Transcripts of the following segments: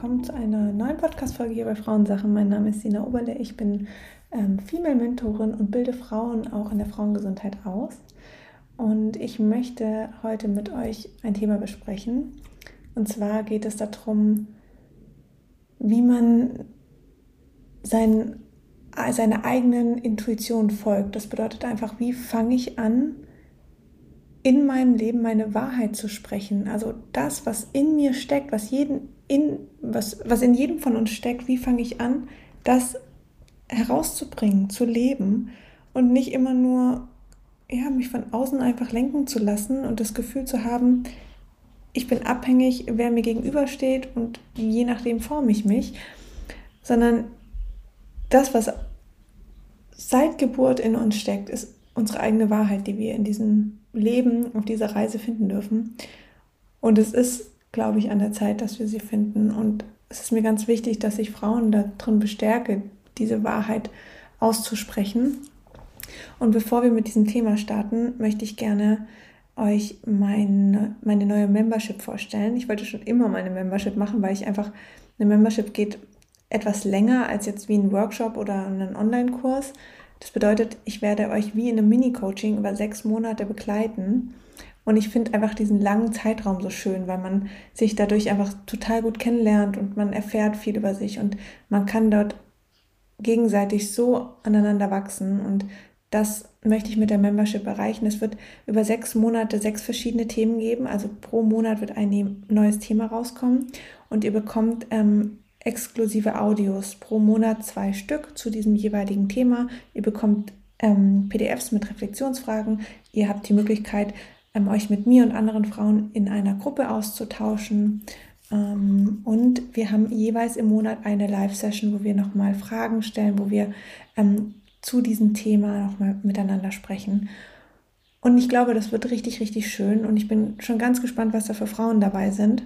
Willkommen zu einer neuen Podcast-Folge hier bei Frauensachen. Mein Name ist Sina Oberle. Ich bin ähm, Female-Mentorin und bilde Frauen auch in der Frauengesundheit aus. Und ich möchte heute mit euch ein Thema besprechen. Und zwar geht es darum, wie man sein, seiner eigenen Intuition folgt. Das bedeutet einfach, wie fange ich an, in meinem Leben meine Wahrheit zu sprechen. Also das, was in mir steckt, was, jeden in, was, was in jedem von uns steckt, wie fange ich an, das herauszubringen, zu leben und nicht immer nur ja, mich von außen einfach lenken zu lassen und das Gefühl zu haben, ich bin abhängig, wer mir gegenübersteht und je nachdem forme ich mich, sondern das, was seit Geburt in uns steckt, ist unsere eigene Wahrheit, die wir in diesem Leben, auf dieser Reise finden dürfen. Und es ist, glaube ich, an der Zeit, dass wir sie finden. Und es ist mir ganz wichtig, dass ich Frauen darin bestärke, diese Wahrheit auszusprechen. Und bevor wir mit diesem Thema starten, möchte ich gerne euch meine, meine neue Membership vorstellen. Ich wollte schon immer meine Membership machen, weil ich einfach, eine Membership geht etwas länger als jetzt wie ein Workshop oder ein Online-Kurs. Das bedeutet, ich werde euch wie in einem Mini-Coaching über sechs Monate begleiten. Und ich finde einfach diesen langen Zeitraum so schön, weil man sich dadurch einfach total gut kennenlernt und man erfährt viel über sich und man kann dort gegenseitig so aneinander wachsen. Und das möchte ich mit der Membership erreichen. Es wird über sechs Monate sechs verschiedene Themen geben. Also pro Monat wird ein neues Thema rauskommen und ihr bekommt ähm, exklusive Audios pro Monat zwei Stück zu diesem jeweiligen Thema. Ihr bekommt ähm, PDFs mit Reflexionsfragen. Ihr habt die Möglichkeit, ähm, euch mit mir und anderen Frauen in einer Gruppe auszutauschen. Ähm, und wir haben jeweils im Monat eine Live-Session, wo wir nochmal Fragen stellen, wo wir ähm, zu diesem Thema nochmal miteinander sprechen. Und ich glaube, das wird richtig, richtig schön. Und ich bin schon ganz gespannt, was da für Frauen dabei sind.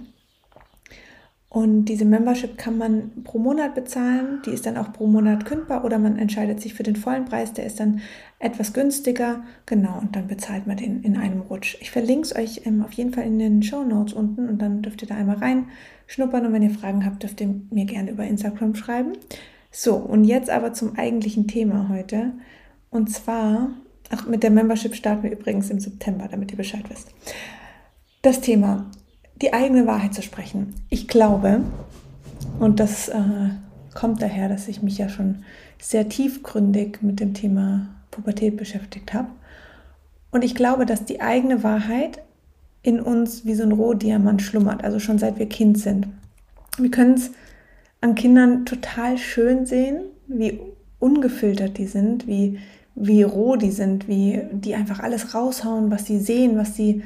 Und diese Membership kann man pro Monat bezahlen. Die ist dann auch pro Monat kündbar oder man entscheidet sich für den vollen Preis. Der ist dann etwas günstiger. Genau, und dann bezahlt man den in einem Rutsch. Ich verlinke es euch ähm, auf jeden Fall in den Show Notes unten und dann dürft ihr da einmal reinschnuppern. Und wenn ihr Fragen habt, dürft ihr mir gerne über Instagram schreiben. So, und jetzt aber zum eigentlichen Thema heute. Und zwar, ach, mit der Membership starten wir übrigens im September, damit ihr Bescheid wisst. Das Thema die eigene Wahrheit zu sprechen. Ich glaube, und das äh, kommt daher, dass ich mich ja schon sehr tiefgründig mit dem Thema Pubertät beschäftigt habe. Und ich glaube, dass die eigene Wahrheit in uns wie so ein Rohdiamant schlummert, also schon seit wir Kind sind. Wir können es an Kindern total schön sehen, wie ungefiltert die sind, wie, wie roh die sind, wie die einfach alles raushauen, was sie sehen, was sie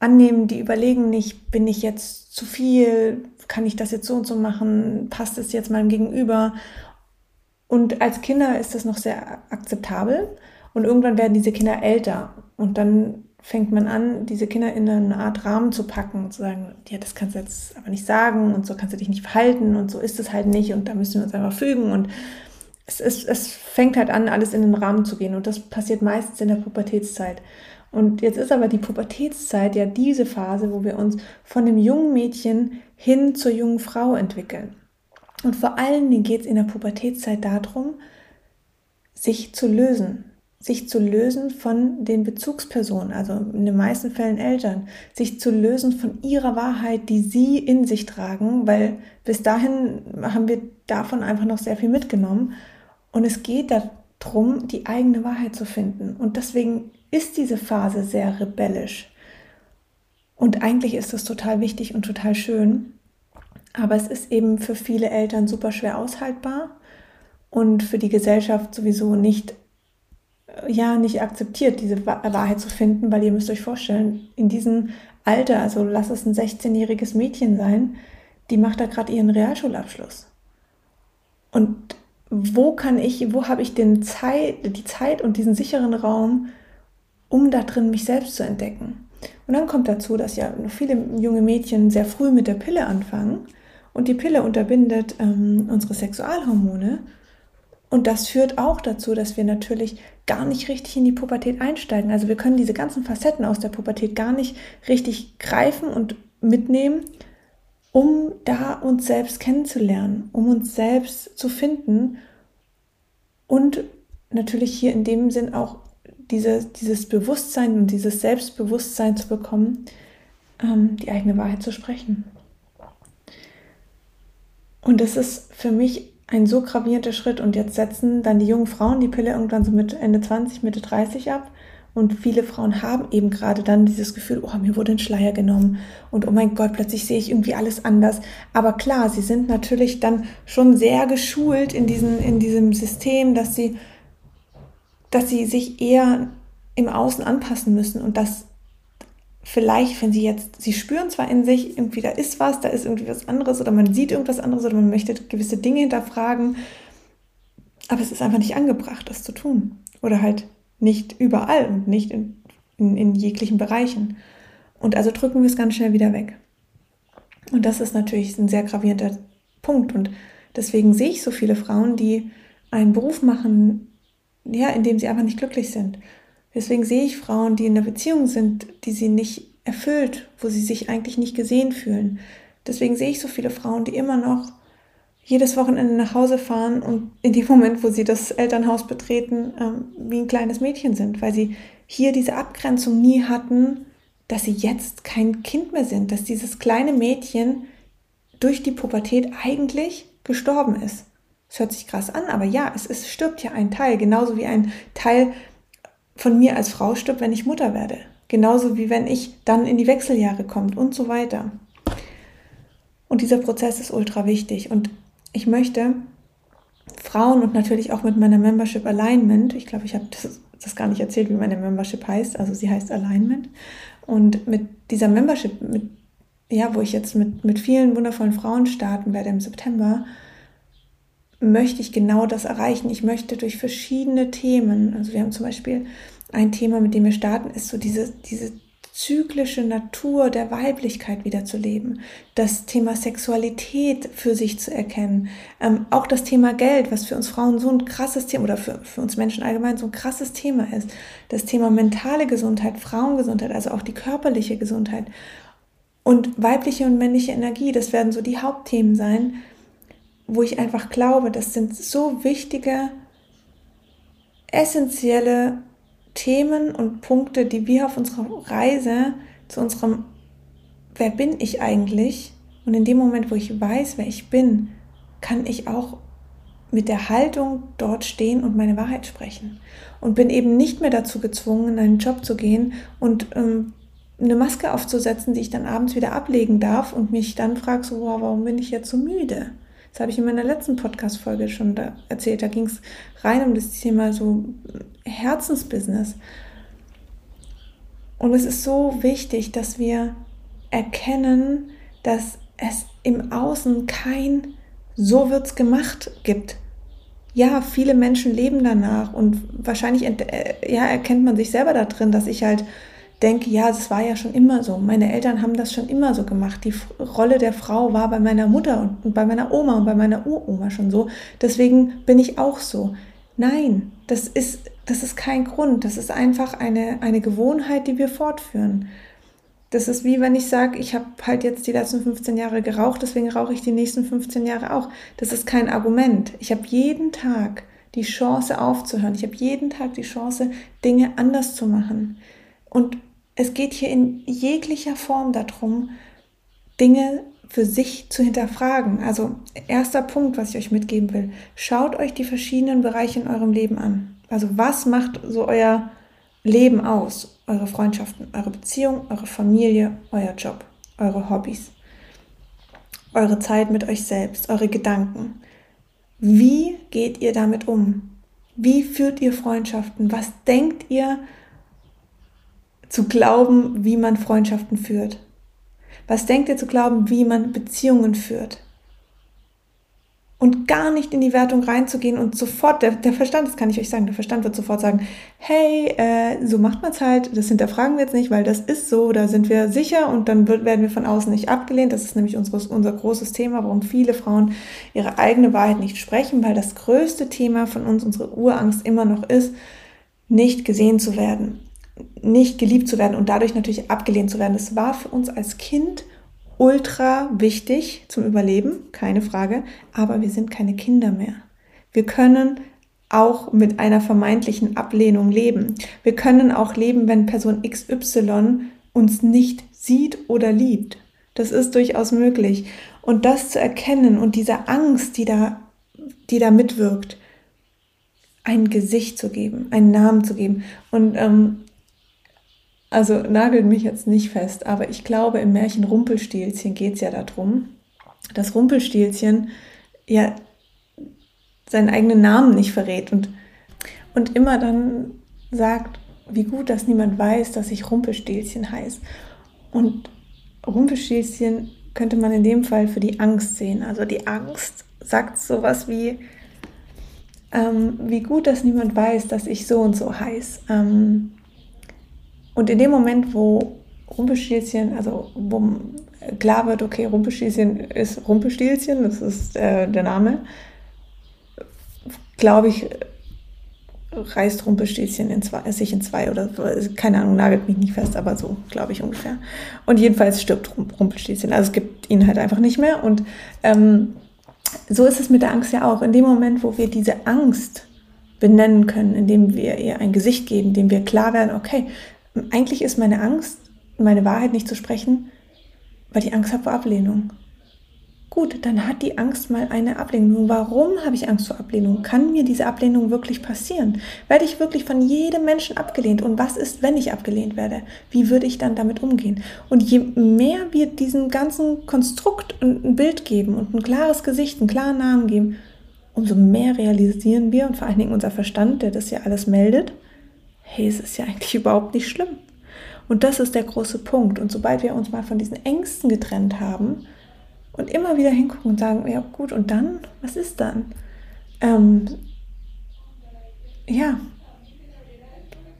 annehmen, die überlegen nicht, bin ich jetzt zu viel, kann ich das jetzt so und so machen, passt es jetzt meinem Gegenüber. Und als Kinder ist das noch sehr akzeptabel und irgendwann werden diese Kinder älter und dann fängt man an, diese Kinder in eine Art Rahmen zu packen und zu sagen, ja, das kannst du jetzt aber nicht sagen und so kannst du dich nicht verhalten und so ist es halt nicht und da müssen wir uns einfach fügen und es, es, es fängt halt an, alles in den Rahmen zu gehen und das passiert meistens in der Pubertätszeit. Und jetzt ist aber die Pubertätszeit ja diese Phase, wo wir uns von dem jungen Mädchen hin zur jungen Frau entwickeln. Und vor allen Dingen geht es in der Pubertätszeit darum, sich zu lösen, sich zu lösen von den Bezugspersonen, also in den meisten Fällen Eltern, sich zu lösen von ihrer Wahrheit, die sie in sich tragen, weil bis dahin haben wir davon einfach noch sehr viel mitgenommen. Und es geht darum, die eigene Wahrheit zu finden. Und deswegen ist diese Phase sehr rebellisch. Und eigentlich ist das total wichtig und total schön. Aber es ist eben für viele Eltern super schwer aushaltbar und für die Gesellschaft sowieso nicht, äh, ja, nicht akzeptiert, diese Wahrheit zu finden, weil ihr müsst euch vorstellen, in diesem Alter, also lass es ein 16-jähriges Mädchen sein, die macht da gerade ihren Realschulabschluss. Und wo kann ich, wo habe ich den Zeit, die Zeit und diesen sicheren Raum, um da drin mich selbst zu entdecken. Und dann kommt dazu, dass ja viele junge Mädchen sehr früh mit der Pille anfangen und die Pille unterbindet ähm, unsere Sexualhormone. Und das führt auch dazu, dass wir natürlich gar nicht richtig in die Pubertät einsteigen. Also wir können diese ganzen Facetten aus der Pubertät gar nicht richtig greifen und mitnehmen, um da uns selbst kennenzulernen, um uns selbst zu finden und natürlich hier in dem Sinn auch diese, dieses Bewusstsein und dieses Selbstbewusstsein zu bekommen, ähm, die eigene Wahrheit zu sprechen. Und das ist für mich ein so gravierender Schritt. Und jetzt setzen dann die jungen Frauen die Pille irgendwann so mit Ende 20, Mitte 30 ab. Und viele Frauen haben eben gerade dann dieses Gefühl, oh, mir wurde ein Schleier genommen und oh mein Gott, plötzlich sehe ich irgendwie alles anders. Aber klar, sie sind natürlich dann schon sehr geschult in, diesen, in diesem System, dass sie, dass sie sich eher im Außen anpassen müssen und dass vielleicht, wenn sie jetzt, sie spüren zwar in sich, irgendwie da ist was, da ist irgendwie was anderes oder man sieht irgendwas anderes oder man möchte gewisse Dinge hinterfragen, aber es ist einfach nicht angebracht, das zu tun. Oder halt nicht überall und nicht in, in, in jeglichen Bereichen. Und also drücken wir es ganz schnell wieder weg. Und das ist natürlich ein sehr gravierender Punkt. Und deswegen sehe ich so viele Frauen, die einen Beruf machen, ja, in dem sie einfach nicht glücklich sind. Deswegen sehe ich Frauen, die in einer Beziehung sind, die sie nicht erfüllt, wo sie sich eigentlich nicht gesehen fühlen. Deswegen sehe ich so viele Frauen, die immer noch jedes Wochenende nach Hause fahren und in dem Moment, wo sie das Elternhaus betreten, ähm, wie ein kleines Mädchen sind, weil sie hier diese Abgrenzung nie hatten, dass sie jetzt kein Kind mehr sind, dass dieses kleine Mädchen durch die Pubertät eigentlich gestorben ist. Es hört sich krass an, aber ja, es, es stirbt ja ein Teil, genauso wie ein Teil von mir als Frau stirbt, wenn ich Mutter werde. Genauso wie wenn ich dann in die Wechseljahre komme und so weiter. Und dieser Prozess ist ultra wichtig. Und ich möchte Frauen und natürlich auch mit meiner Membership Alignment, ich glaube, ich habe das, das, gar nicht erzählt, wie meine Membership heißt, also sie heißt Alignment. Und mit dieser Membership, mit, ja, wo ich jetzt mit, mit vielen wundervollen Frauen starten werde im September, möchte ich genau das erreichen. Ich möchte durch verschiedene Themen, also wir haben zum Beispiel ein Thema, mit dem wir starten, ist so diese, diese zyklische Natur der Weiblichkeit wiederzuleben, das Thema Sexualität für sich zu erkennen, ähm, auch das Thema Geld, was für uns Frauen so ein krasses Thema oder für, für uns Menschen allgemein so ein krasses Thema ist, das Thema mentale Gesundheit, Frauengesundheit, also auch die körperliche Gesundheit und weibliche und männliche Energie, das werden so die Hauptthemen sein, wo ich einfach glaube, das sind so wichtige, essentielle Themen und Punkte, die wir auf unserer Reise zu unserem Wer bin ich eigentlich? Und in dem Moment, wo ich weiß, wer ich bin, kann ich auch mit der Haltung dort stehen und meine Wahrheit sprechen. Und bin eben nicht mehr dazu gezwungen, in einen Job zu gehen und ähm, eine Maske aufzusetzen, die ich dann abends wieder ablegen darf und mich dann frage, so, wow, warum bin ich jetzt so müde? Das habe ich in meiner letzten Podcast-Folge schon da erzählt. Da ging es rein um das Thema so Herzensbusiness. Und es ist so wichtig, dass wir erkennen, dass es im Außen kein so wird's gemacht gibt. Ja, viele Menschen leben danach und wahrscheinlich äh, ja, erkennt man sich selber da drin, dass ich halt denke, ja, es war ja schon immer so. Meine Eltern haben das schon immer so gemacht. Die Rolle der Frau war bei meiner Mutter und bei meiner Oma und bei meiner Uroma schon so. Deswegen bin ich auch so. Nein, das ist, das ist kein Grund. Das ist einfach eine, eine Gewohnheit, die wir fortführen. Das ist wie wenn ich sage, ich habe halt jetzt die letzten 15 Jahre geraucht, deswegen rauche ich die nächsten 15 Jahre auch. Das ist kein Argument. Ich habe jeden Tag die Chance aufzuhören. Ich habe jeden Tag die Chance, Dinge anders zu machen. Und es geht hier in jeglicher Form darum, Dinge für sich zu hinterfragen. Also erster Punkt, was ich euch mitgeben will, schaut euch die verschiedenen Bereiche in eurem Leben an. Also was macht so euer Leben aus? Eure Freundschaften, eure Beziehung, eure Familie, euer Job, eure Hobbys, eure Zeit mit euch selbst, eure Gedanken. Wie geht ihr damit um? Wie führt ihr Freundschaften? Was denkt ihr zu glauben, wie man Freundschaften führt? Was denkt ihr zu glauben, wie man Beziehungen führt? Und gar nicht in die Wertung reinzugehen und sofort, der, der Verstand, das kann ich euch sagen, der Verstand wird sofort sagen, hey, äh, so macht man es halt, das hinterfragen wir jetzt nicht, weil das ist so, da sind wir sicher und dann wird, werden wir von außen nicht abgelehnt. Das ist nämlich unseres, unser großes Thema, warum viele Frauen ihre eigene Wahrheit nicht sprechen, weil das größte Thema von uns, unsere Urangst immer noch ist, nicht gesehen zu werden nicht geliebt zu werden und dadurch natürlich abgelehnt zu werden. Das war für uns als Kind ultra wichtig zum Überleben, keine Frage, aber wir sind keine Kinder mehr. Wir können auch mit einer vermeintlichen Ablehnung leben. Wir können auch leben, wenn Person XY uns nicht sieht oder liebt. Das ist durchaus möglich. Und das zu erkennen und diese Angst, die da, die da mitwirkt, ein Gesicht zu geben, einen Namen zu geben. Und ähm, also nagelt mich jetzt nicht fest, aber ich glaube, im Märchen Rumpelstilzchen geht es ja darum, dass Rumpelstilzchen ja seinen eigenen Namen nicht verrät und, und immer dann sagt, wie gut, dass niemand weiß, dass ich Rumpelstilzchen heiße. Und Rumpelstilzchen könnte man in dem Fall für die Angst sehen. Also die Angst sagt sowas wie, ähm, wie gut, dass niemand weiß, dass ich so und so heiße. Ähm, und in dem Moment, wo Rumpelstilzchen, also wo klar wird, okay, Rumpelstilzchen ist Rumpelstilzchen, das ist äh, der Name, glaube ich, reißt Rumpelstilzchen in zwei, sich in zwei oder keine Ahnung, nagelt mich nicht fest, aber so glaube ich ungefähr. Und jedenfalls stirbt Rumpelstilzchen. Also es gibt ihn halt einfach nicht mehr. Und ähm, so ist es mit der Angst ja auch. In dem Moment, wo wir diese Angst benennen können, indem wir ihr ein Gesicht geben, indem wir klar werden, okay, eigentlich ist meine Angst, meine Wahrheit nicht zu sprechen, weil ich Angst habe vor Ablehnung. Gut, dann hat die Angst mal eine Ablehnung. Warum habe ich Angst vor Ablehnung? Kann mir diese Ablehnung wirklich passieren? Werde ich wirklich von jedem Menschen abgelehnt? Und was ist, wenn ich abgelehnt werde? Wie würde ich dann damit umgehen? Und je mehr wir diesem ganzen Konstrukt ein Bild geben und ein klares Gesicht, einen klaren Namen geben, umso mehr realisieren wir und vor allen Dingen unser Verstand, der das ja alles meldet, hey, es ist ja eigentlich überhaupt nicht schlimm. Und das ist der große Punkt. Und sobald wir uns mal von diesen Ängsten getrennt haben und immer wieder hingucken und sagen, ja gut, und dann, was ist dann? Ähm, ja,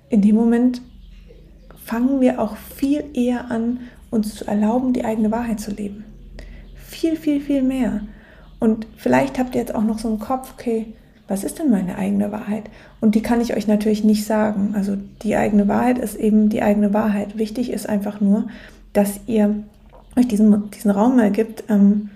in dem Moment fangen wir auch viel eher an, uns zu erlauben, die eigene Wahrheit zu leben. Viel, viel, viel mehr. Und vielleicht habt ihr jetzt auch noch so einen Kopf, okay, was ist denn meine eigene Wahrheit? Und die kann ich euch natürlich nicht sagen. Also die eigene Wahrheit ist eben die eigene Wahrheit. Wichtig ist einfach nur, dass ihr euch diesen, diesen Raum mal gibt, ähm,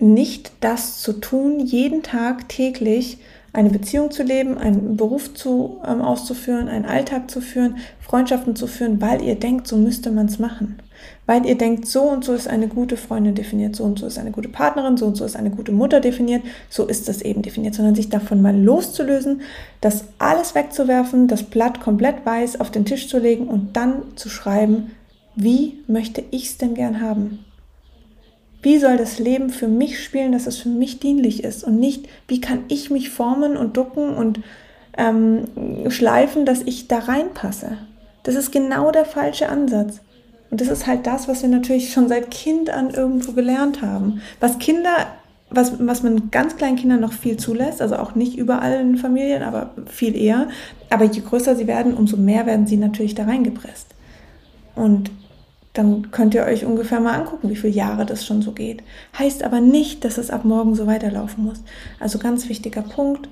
nicht das zu tun, jeden Tag täglich eine Beziehung zu leben, einen Beruf zu, ähm, auszuführen, einen Alltag zu führen, Freundschaften zu führen, weil ihr denkt, so müsste man es machen weil ihr denkt, so und so ist eine gute Freundin definiert, so und so ist eine gute Partnerin, so und so ist eine gute Mutter definiert, so ist das eben definiert, sondern sich davon mal loszulösen, das alles wegzuwerfen, das Blatt komplett weiß auf den Tisch zu legen und dann zu schreiben, wie möchte ich es denn gern haben? Wie soll das Leben für mich spielen, dass es für mich dienlich ist und nicht, wie kann ich mich formen und ducken und ähm, schleifen, dass ich da reinpasse? Das ist genau der falsche Ansatz. Und das ist halt das, was wir natürlich schon seit Kind an irgendwo gelernt haben. Was Kinder, was, was man ganz kleinen Kindern noch viel zulässt, also auch nicht überall in Familien, aber viel eher. Aber je größer sie werden, umso mehr werden sie natürlich da reingepresst. Und dann könnt ihr euch ungefähr mal angucken, wie viele Jahre das schon so geht. Heißt aber nicht, dass es ab morgen so weiterlaufen muss. Also ganz wichtiger Punkt,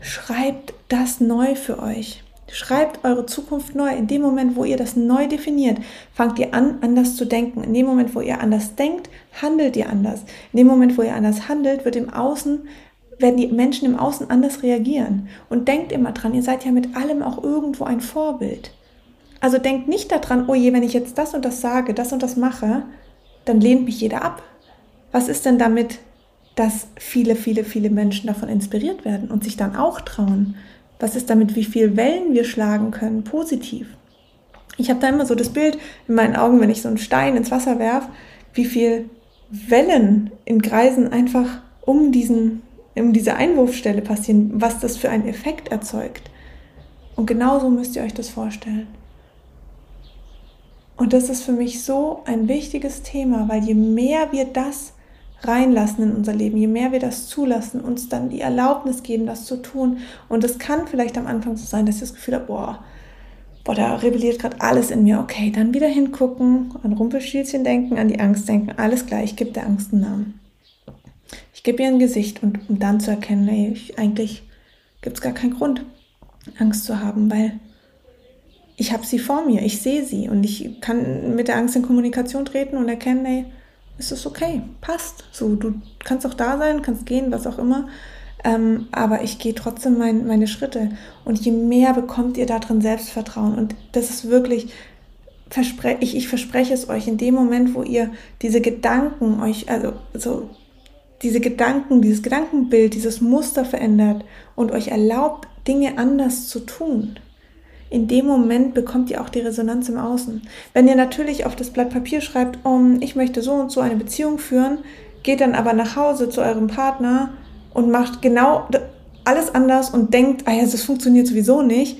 schreibt das neu für euch. Schreibt eure Zukunft neu. In dem Moment, wo ihr das neu definiert, fangt ihr an, anders zu denken. In dem Moment, wo ihr anders denkt, handelt ihr anders. In dem Moment, wo ihr anders handelt, wird im Außen, werden die Menschen im Außen anders reagieren. Und denkt immer dran, ihr seid ja mit allem auch irgendwo ein Vorbild. Also denkt nicht daran, oh je, wenn ich jetzt das und das sage, das und das mache, dann lehnt mich jeder ab. Was ist denn damit, dass viele, viele, viele Menschen davon inspiriert werden und sich dann auch trauen? Was ist damit, wie viel Wellen wir schlagen können, positiv? Ich habe da immer so das Bild in meinen Augen, wenn ich so einen Stein ins Wasser werfe, wie viel Wellen in Kreisen einfach um, diesen, um diese Einwurfstelle passieren, was das für einen Effekt erzeugt. Und genauso müsst ihr euch das vorstellen. Und das ist für mich so ein wichtiges Thema, weil je mehr wir das reinlassen in unser Leben, je mehr wir das zulassen, uns dann die Erlaubnis geben, das zu tun. Und es kann vielleicht am Anfang so sein, dass ich das Gefühl habe, boah, boah, da rebelliert gerade alles in mir. Okay, dann wieder hingucken, an Rumpelstilzchen denken, an die Angst denken. Alles gleich, ich gebe der Angst einen Namen. Ich gebe ihr ein Gesicht und um dann zu erkennen, ey, ich, eigentlich gibt es gar keinen Grund, Angst zu haben, weil ich habe sie vor mir, ich sehe sie und ich kann mit der Angst in Kommunikation treten und erkennen, ey, es ist okay, passt. So, du kannst auch da sein, kannst gehen, was auch immer. Ähm, aber ich gehe trotzdem mein, meine Schritte. Und je mehr bekommt ihr da drin Selbstvertrauen. Und das ist wirklich, verspreche ich, ich verspreche es euch, in dem Moment, wo ihr diese Gedanken euch, also so diese Gedanken, dieses Gedankenbild, dieses Muster verändert und euch erlaubt, Dinge anders zu tun, in dem Moment bekommt ihr auch die Resonanz im Außen. Wenn ihr natürlich auf das Blatt Papier schreibt, um, ich möchte so und so eine Beziehung führen, geht dann aber nach Hause zu eurem Partner und macht genau alles anders und denkt, ah ja, das funktioniert sowieso nicht,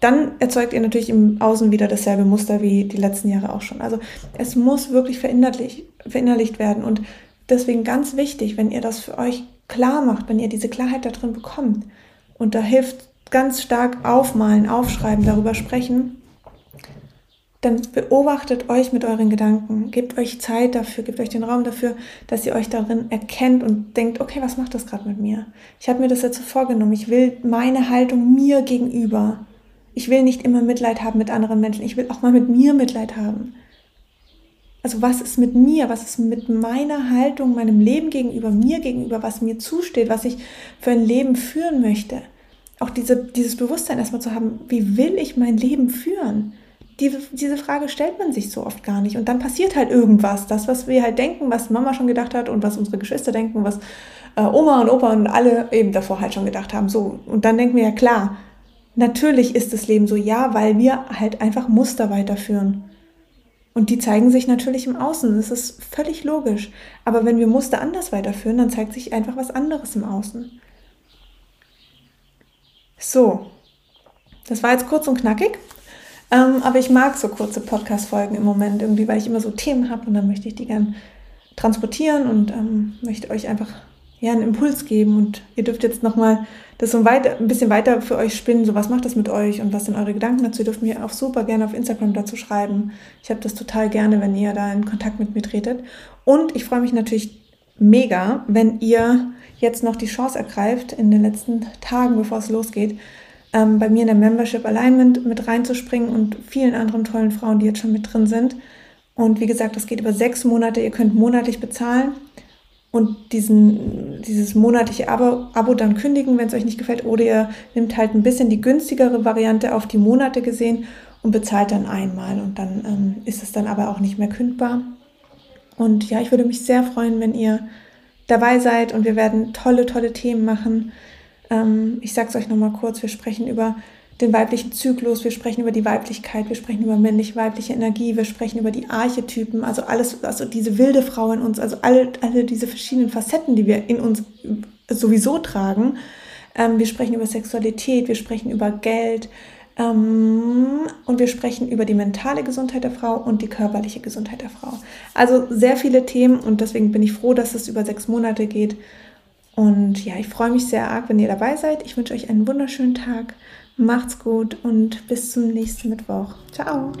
dann erzeugt ihr natürlich im Außen wieder dasselbe Muster wie die letzten Jahre auch schon. Also es muss wirklich verinnerlicht, verinnerlicht werden und deswegen ganz wichtig, wenn ihr das für euch klar macht, wenn ihr diese Klarheit da drin bekommt und da hilft ganz stark aufmalen, aufschreiben, darüber sprechen, dann beobachtet euch mit euren Gedanken, gebt euch Zeit dafür, gebt euch den Raum dafür, dass ihr euch darin erkennt und denkt, okay, was macht das gerade mit mir? Ich habe mir das jetzt so vorgenommen, ich will meine Haltung mir gegenüber. Ich will nicht immer Mitleid haben mit anderen Menschen, ich will auch mal mit mir Mitleid haben. Also was ist mit mir, was ist mit meiner Haltung, meinem Leben gegenüber, mir gegenüber, was mir zusteht, was ich für ein Leben führen möchte? Auch diese, dieses Bewusstsein erstmal zu haben, wie will ich mein Leben führen? Diese, diese Frage stellt man sich so oft gar nicht. Und dann passiert halt irgendwas. Das, was wir halt denken, was Mama schon gedacht hat und was unsere Geschwister denken, was äh, Oma und Opa und alle eben davor halt schon gedacht haben. So. Und dann denken wir ja klar, natürlich ist das Leben so, ja, weil wir halt einfach Muster weiterführen. Und die zeigen sich natürlich im Außen. Das ist völlig logisch. Aber wenn wir Muster anders weiterführen, dann zeigt sich einfach was anderes im Außen. So, das war jetzt kurz und knackig. Ähm, aber ich mag so kurze Podcast-Folgen im Moment irgendwie, weil ich immer so Themen habe und dann möchte ich die gern transportieren und ähm, möchte euch einfach ja, einen Impuls geben. Und ihr dürft jetzt nochmal das so weit, ein bisschen weiter für euch spinnen. So, was macht das mit euch und was sind eure Gedanken dazu? Ihr dürft mir auch super gerne auf Instagram dazu schreiben. Ich habe das total gerne, wenn ihr da in Kontakt mit mir tretet. Und ich freue mich natürlich mega, wenn ihr jetzt noch die Chance ergreift, in den letzten Tagen, bevor es losgeht, ähm, bei mir in der Membership Alignment mit reinzuspringen und vielen anderen tollen Frauen, die jetzt schon mit drin sind. Und wie gesagt, das geht über sechs Monate. Ihr könnt monatlich bezahlen und diesen, dieses monatliche Abo, Abo dann kündigen, wenn es euch nicht gefällt. Oder ihr nehmt halt ein bisschen die günstigere Variante auf die Monate gesehen und bezahlt dann einmal. Und dann ähm, ist es dann aber auch nicht mehr kündbar. Und ja, ich würde mich sehr freuen, wenn ihr dabei seid und wir werden tolle, tolle Themen machen. Ähm, ich sage es euch nochmal kurz, wir sprechen über den weiblichen Zyklus, wir sprechen über die Weiblichkeit, wir sprechen über männlich-weibliche Energie, wir sprechen über die Archetypen, also alles, also diese wilde Frau in uns, also alle, alle diese verschiedenen Facetten, die wir in uns sowieso tragen. Ähm, wir sprechen über Sexualität, wir sprechen über Geld, ähm, und wir sprechen über die mentale Gesundheit der Frau und die körperliche Gesundheit der Frau. Also sehr viele Themen und deswegen bin ich froh, dass es über sechs Monate geht. Und ja, ich freue mich sehr arg, wenn ihr dabei seid. Ich wünsche euch einen wunderschönen Tag. Macht's gut und bis zum nächsten Mittwoch. Ciao.